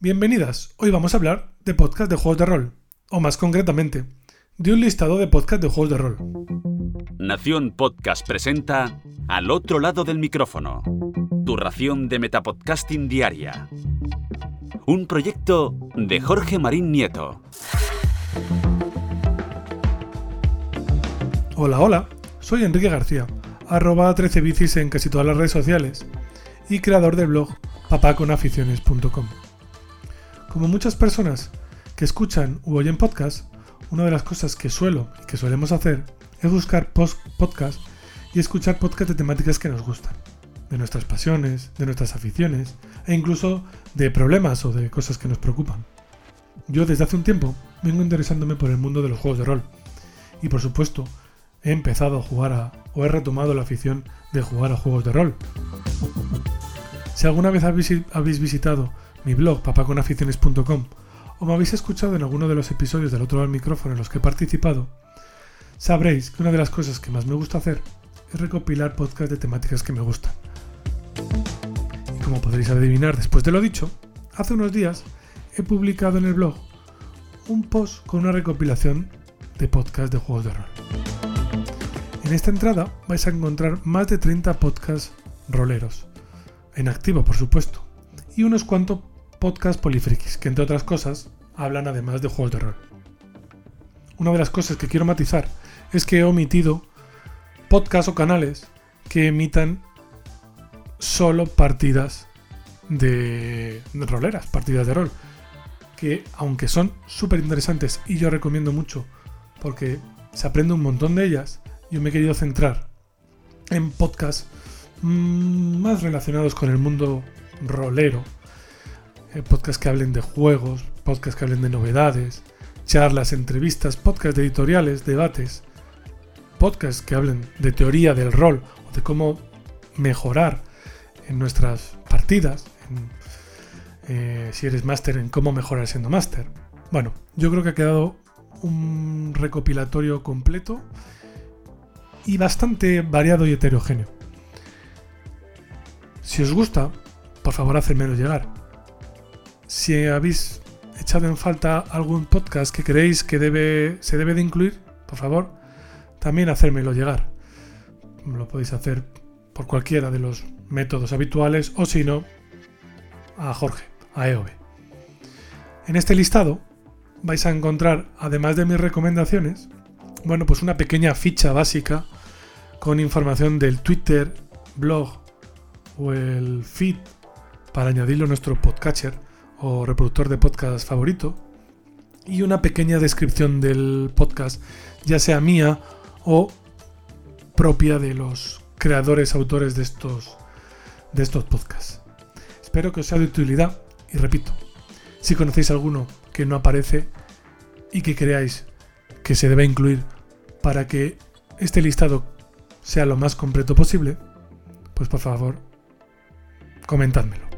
Bienvenidas, hoy vamos a hablar de podcast de juegos de rol, o más concretamente, de un listado de podcast de juegos de rol. Nación Podcast presenta Al otro lado del micrófono, tu ración de Metapodcasting diaria. Un proyecto de Jorge Marín Nieto. Hola, hola, soy Enrique García, arroba 13 bicis en casi todas las redes sociales y creador del blog papaconaficiones.com. Como muchas personas que escuchan u oyen podcast, una de las cosas que suelo y que solemos hacer es buscar post podcast y escuchar podcast de temáticas que nos gustan, de nuestras pasiones, de nuestras aficiones e incluso de problemas o de cosas que nos preocupan. Yo desde hace un tiempo vengo interesándome por el mundo de los juegos de rol y por supuesto he empezado a jugar a, o he retomado la afición de jugar a juegos de rol. Si alguna vez habéis visitado mi blog papaconaficiones.com o me habéis escuchado en alguno de los episodios del otro lado micrófono en los que he participado, sabréis que una de las cosas que más me gusta hacer es recopilar podcasts de temáticas que me gustan. Y como podréis adivinar después de lo dicho, hace unos días he publicado en el blog un post con una recopilación de podcasts de juegos de rol. En esta entrada vais a encontrar más de 30 podcasts roleros, en activo por supuesto, y unos cuantos podcasts polifrikis, que entre otras cosas hablan además de juegos de rol. Una de las cosas que quiero matizar es que he omitido podcasts o canales que emitan solo partidas de, roleras, partidas de rol, que aunque son súper interesantes y yo recomiendo mucho porque se aprende un montón de ellas, yo me he querido centrar en podcasts mm, más relacionados con el mundo rolero. Eh, podcasts que hablen de juegos, podcasts que hablen de novedades, charlas, entrevistas, podcasts editoriales, debates, podcasts que hablen de teoría del rol o de cómo mejorar en nuestras partidas, eh, si eres máster, en cómo mejorar siendo máster. Bueno, yo creo que ha quedado un recopilatorio completo y bastante variado y heterogéneo. Si os gusta, por favor hacedmelo llegar. Si habéis echado en falta algún podcast que creéis que debe, se debe de incluir, por favor, también hacérmelo llegar. Lo podéis hacer por cualquiera de los métodos habituales o si no, a Jorge, a EOB. En este listado vais a encontrar, además de mis recomendaciones, bueno, pues una pequeña ficha básica con información del Twitter, blog o el feed para añadirlo a nuestro podcatcher o reproductor de podcast favorito y una pequeña descripción del podcast, ya sea mía o propia de los creadores, autores de estos, de estos podcasts. Espero que os sea de utilidad y repito, si conocéis alguno que no aparece y que creáis que se debe incluir para que este listado sea lo más completo posible, pues por favor, comentádmelo.